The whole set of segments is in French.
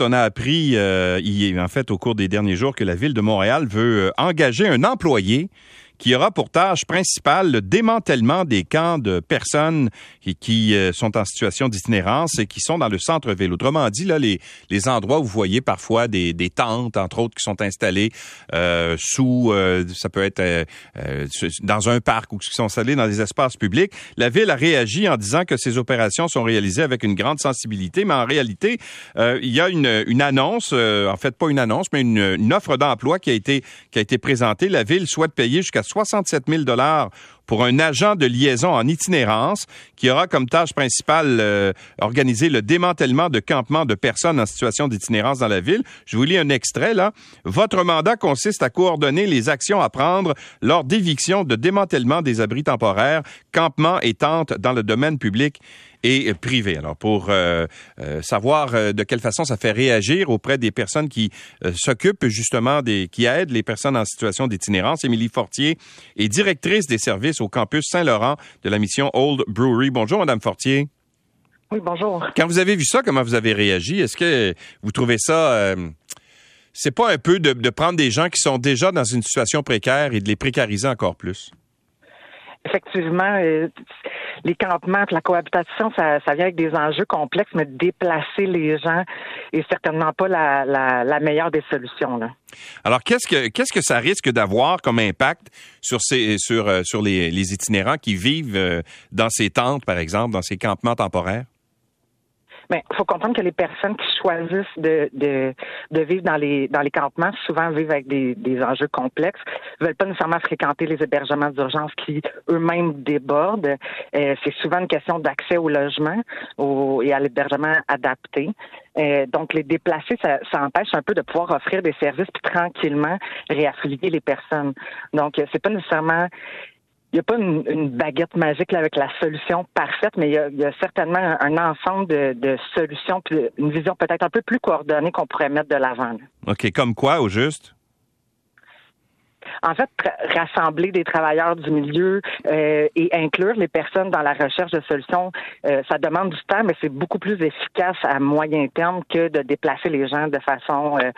On a appris, euh, en fait, au cours des derniers jours, que la ville de Montréal veut euh, engager un employé qui aura pour tâche principale le démantèlement des camps de personnes qui, euh, sont en situation d'itinérance et qui sont dans le centre-ville. Autrement dit, là, les, les endroits où vous voyez parfois des, des tentes, entre autres, qui sont installées euh, sous, euh, ça peut être dans un parc ou qui sont installées dans des espaces publics. La ville a réagi en disant que ces opérations sont réalisées avec une grande sensibilité, mais en réalité, il y a une, une annonce, en fait pas une annonce, mais une, une offre d'emploi qui a été qui a été présentée. La ville souhaite payer jusqu'à 67 000 dollars pour un agent de liaison en itinérance qui aura comme tâche principale euh, organiser le démantèlement de campements de personnes en situation d'itinérance dans la ville. Je vous lis un extrait là. Votre mandat consiste à coordonner les actions à prendre lors d'éviction de démantèlement des abris temporaires, campements et tentes dans le domaine public et privé. Alors, pour euh, euh, savoir euh, de quelle façon ça fait réagir auprès des personnes qui euh, s'occupent justement des, qui aident les personnes en situation d'itinérance, Émilie Fortier est directrice des services au campus Saint-Laurent de la mission Old Brewery. Bonjour, Madame Fortier. Oui, bonjour. Quand vous avez vu ça, comment vous avez réagi? Est-ce que vous trouvez ça... c'est pas un peu de, de prendre des gens qui sont déjà dans une situation précaire et de les précariser encore plus? Effectivement, euh, les campements, la cohabitation, ça, vient avec des enjeux complexes, mais déplacer les gens est certainement pas la, meilleure des solutions. Alors, qu'est-ce que qu'est-ce que ça risque d'avoir comme impact sur ces sur euh, sur les, les itinérants qui vivent euh, dans ces tentes, par exemple, dans ces campements temporaires? Mais il faut comprendre que les personnes qui choisissent de, de, de, vivre dans les dans les campements, souvent vivent avec des, des enjeux complexes, veulent pas nécessairement fréquenter les hébergements d'urgence qui eux-mêmes débordent. Euh, c'est souvent une question d'accès au logement au, et à l'hébergement adapté. Euh, donc, les déplacer, ça, ça, empêche un peu de pouvoir offrir des services puis tranquillement réaffilier les personnes. Donc, c'est pas nécessairement il n'y a pas une, une, baguette magique avec la solution parfaite, mais il y a, il y a certainement un, un ensemble de, de, solutions, puis une vision peut-être un peu plus coordonnée qu'on pourrait mettre de l'avant. OK. Comme quoi, au juste? en fait, rassembler des travailleurs du milieu euh, et inclure les personnes dans la recherche de solutions, euh, ça demande du temps, mais c'est beaucoup plus efficace à moyen terme que de déplacer les gens de façon euh,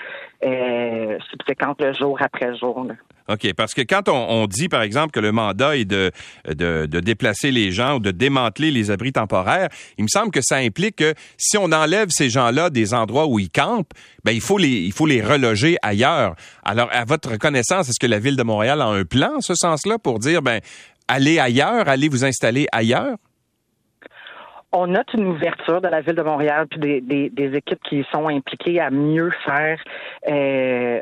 euh subséquente le jour après jour. Là. OK, parce que quand on, on, dit, par exemple, que le mandat est de, de, de, déplacer les gens ou de démanteler les abris temporaires, il me semble que ça implique que si on enlève ces gens-là des endroits où ils campent, ben il faut les, il faut les reloger ailleurs. Alors, à votre connaissance, est-ce que la Ville de Montréal a un plan en ce sens-là pour dire, ben allez ailleurs, allez vous installer ailleurs? on note une ouverture de la ville de Montréal puis des, des, des équipes qui sont impliquées à mieux faire euh,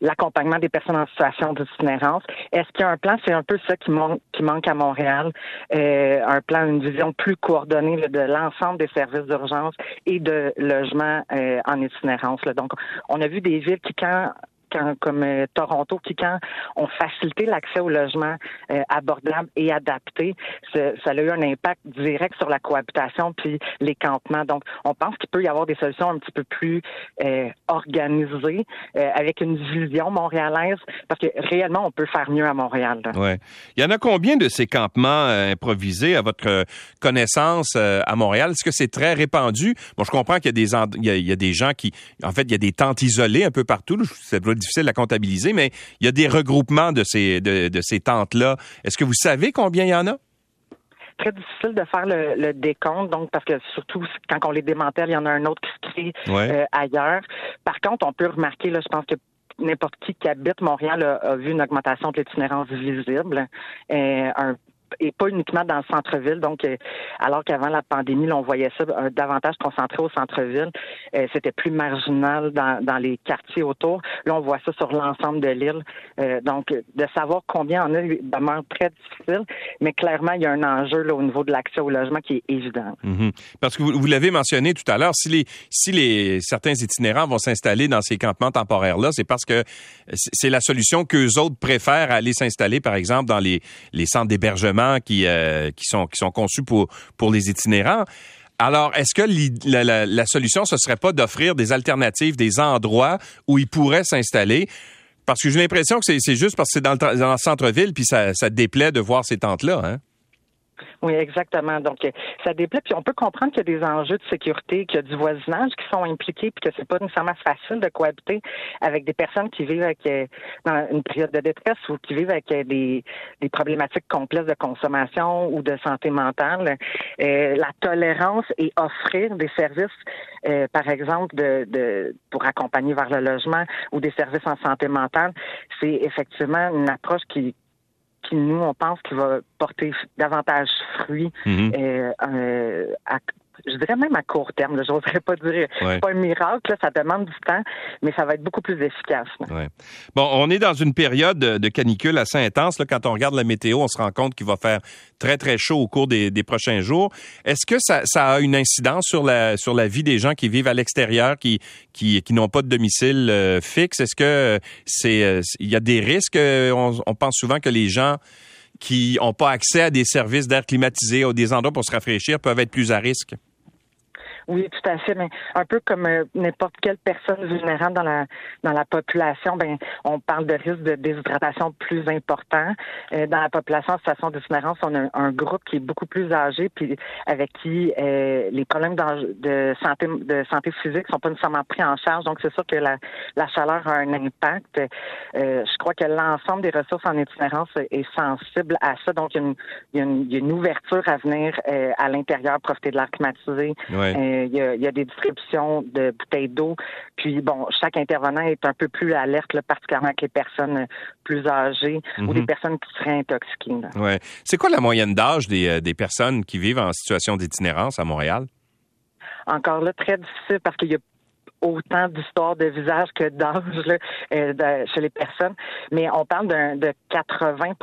l'accompagnement des personnes en situation d'itinérance. Est-ce qu'il y a un plan? C'est un peu ça qui, manque, qui manque à Montréal. Euh, un plan, une vision plus coordonnée de l'ensemble des services d'urgence et de logement euh, en itinérance. Là. Donc, on a vu des villes qui, quand comme euh, Toronto, qui, quand ont facilité l'accès au logement euh, abordable et adapté, ça a eu un impact direct sur la cohabitation puis les campements. Donc, on pense qu'il peut y avoir des solutions un petit peu plus euh, organisées, avec une vision montréalaise, parce que réellement, on peut faire mieux à Montréal. Ouais. Il y en a combien de ces campements improvisés à votre connaissance à Montréal? Est-ce que c'est très répandu? Bon, je comprends qu'il y a des gens qui, en fait, il y a des tentes isolées un peu partout. C'est difficile à comptabiliser, mais il y a des regroupements de ces, de, de ces tentes-là. Est-ce que vous savez combien il y en a? très difficile de faire le, le, décompte, donc parce que surtout quand on les démantèle, il y en a un autre qui se crée ouais. euh, ailleurs. Par contre, on peut remarquer, là, je pense que n'importe qui qui habite Montréal a, a vu une augmentation de l'itinérance visible, euh, un et pas uniquement dans le centre-ville. Donc, euh, alors qu'avant la pandémie, là, on voyait ça euh, davantage concentré au centre-ville, euh, c'était plus marginal dans, les quartiers autour. Là, on voit ça sur l'ensemble de l'île. Donc, de savoir combien on a demeure très difficile, mais clairement, il y a un enjeu là, au niveau de l'accès au logement qui est évident. -hmm. Parce que vous, l'avez mentionné tout à l'heure, si les certains itinérants vont s'installer dans ces campements temporaires-là, c'est parce que c'est la solution qu'eux autres préfèrent aller s'installer, par exemple, dans les centres d'hébergement qui, euh, qui, sont, conçus pour, les itinérants. Alors, est-ce que la, solution, ce serait pas d'offrir des alternatives, des endroits où ils pourraient s'installer? Parce que j'ai l'impression que c'est juste parce que c'est dans le, centre-ville, puis ça, ça déplaît de voir ces tentes-là. Hein? Oui, exactement. Donc, euh, ça déplaît. Puis on peut comprendre qu'il y a des enjeux de sécurité, qu'il y a du voisinage qui sont impliqués, puis que c'est pas nécessairement facile de cohabiter avec des personnes qui vivent avec, euh, dans une période de détresse ou qui vivent avec euh, des, des problématiques complexes de consommation ou de santé mentale. la tolérance et offrir des services, par exemple, de, de, pour accompagner vers le logement ou des services en santé mentale, c'est effectivement une approche qui qui, nous, on pense qu'il va porter davantage fruit mhm. euh, euh, je dirais même à court terme. Je n'oserais pas dire c'est pas un miracle, ça demande du temps, mais ça va être beaucoup plus efficace. Bon, on est dans une période de canicule assez intense. Là, quand on regarde la météo, on se rend compte qu'il va faire très, très chaud au cours des, prochains jours. Est-ce que ça, a une incidence sur la, sur la vie des gens qui vivent à l'extérieur, qui, qui, qui n'ont pas de domicile euh, fixe? Est-ce que c'est il y a des risques? on pense souvent que les gens qui n'ont pas accès à des services d'air climatisé ou des endroits pour se rafraîchir peuvent être plus à risque? Oui, tout à fait. Mais un peu comme euh, n'importe quelle personne vulnérable dans la dans la population, ben on parle de risque de déshydratation plus important. Euh, dans la population en situation d'itinérance, on a un, groupe qui est beaucoup plus âgé, puis avec qui euh, les problèmes de santé de santé physique sont pas nécessairement pris en charge. Donc c'est sûr que la, la chaleur a un impact. je crois que l'ensemble des ressources en itinérance est sensible à ça. Donc il y a une, il y a une, ouverture à venir à l'intérieur, profiter de l'air climatisé. Il y, a, des distributions de bouteilles d'eau. Puis, bon, chaque intervenant est un peu plus alerte, particulièrement avec les personnes plus âgées ou des mhm. personnes qui seraient intoxiquées. Ouais. C'est quoi la moyenne d'âge des, euh, des personnes qui vivent en situation d'itinérance à Montréal? Encore là, très difficile parce qu'il y a autant d'histoires de visage que d'âge euh, chez les personnes. Mais on parle de 80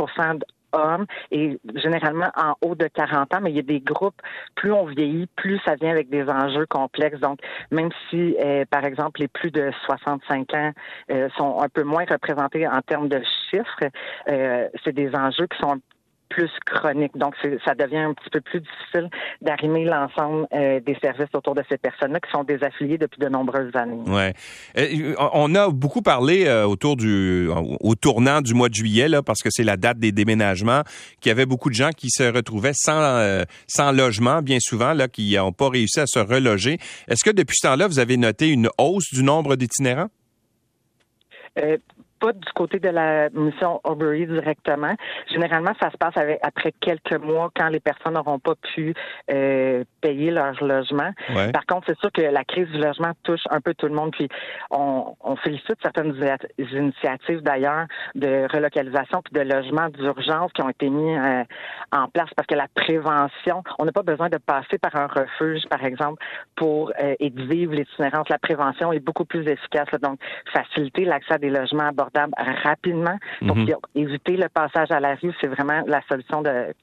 et généralement en haut de 40 ans, mais il y a des groupes, plus on vieillit, plus ça vient avec des enjeux complexes. Donc, même si, euh, par exemple, les plus de 65 ans euh, sont un peu moins représentés en termes de chiffres, euh, c'est des enjeux qui sont plus chronique. Donc, ça devient un petit peu plus difficile d'arrimer l'ensemble euh, des services autour de ces personnes-là qui sont désaffiliées depuis de nombreuses années. Ouais. Euh, on a beaucoup parlé euh, autour du au tournant du mois de juillet là, parce que c'est la date des déménagements, qu'il y avait beaucoup de gens qui se retrouvaient sans sans logement bien souvent là, qui n'ont pas réussi à se reloger. Est-ce que depuis ce temps-là, vous avez noté une hausse du nombre d'itinérants? Pas du côté de la mission Aubrey directement. Généralement, ça se passe après quelques mois quand les personnes n'auront pas pu euh, payer leur logement. Par contre, c'est sûr que la crise du logement touche un peu tout le monde. Puis on, félicite certaines initiatives d'ailleurs de relocalisation puis de logement d'urgence qui ont été mis euh, en place parce que la prévention, on n'a pas besoin de passer par un refuge, par exemple, pour euh, et de vivre l'itinérance. La prévention est beaucoup plus efficace. Donc, faciliter l'accès à des logements abordables rapidement. Donc, mhm. éviter le passage à la rue, c'est vraiment la solution de,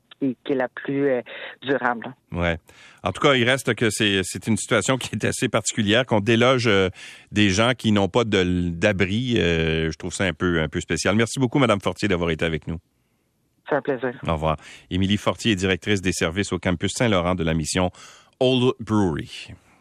qui, est la plus euh, durable. Ouais. En tout cas, il reste que c'est une situation qui est assez particulière, qu'on déloge euh, des gens qui n'ont pas d'abri. Euh, je trouve ça un peu un peu spécial. Merci beaucoup, Madame Fortier, d'avoir été avec nous. C'est un plaisir. Au revoir. Émilie Fortier est directrice des services au campus Saint-Laurent de la mission Old Brewery.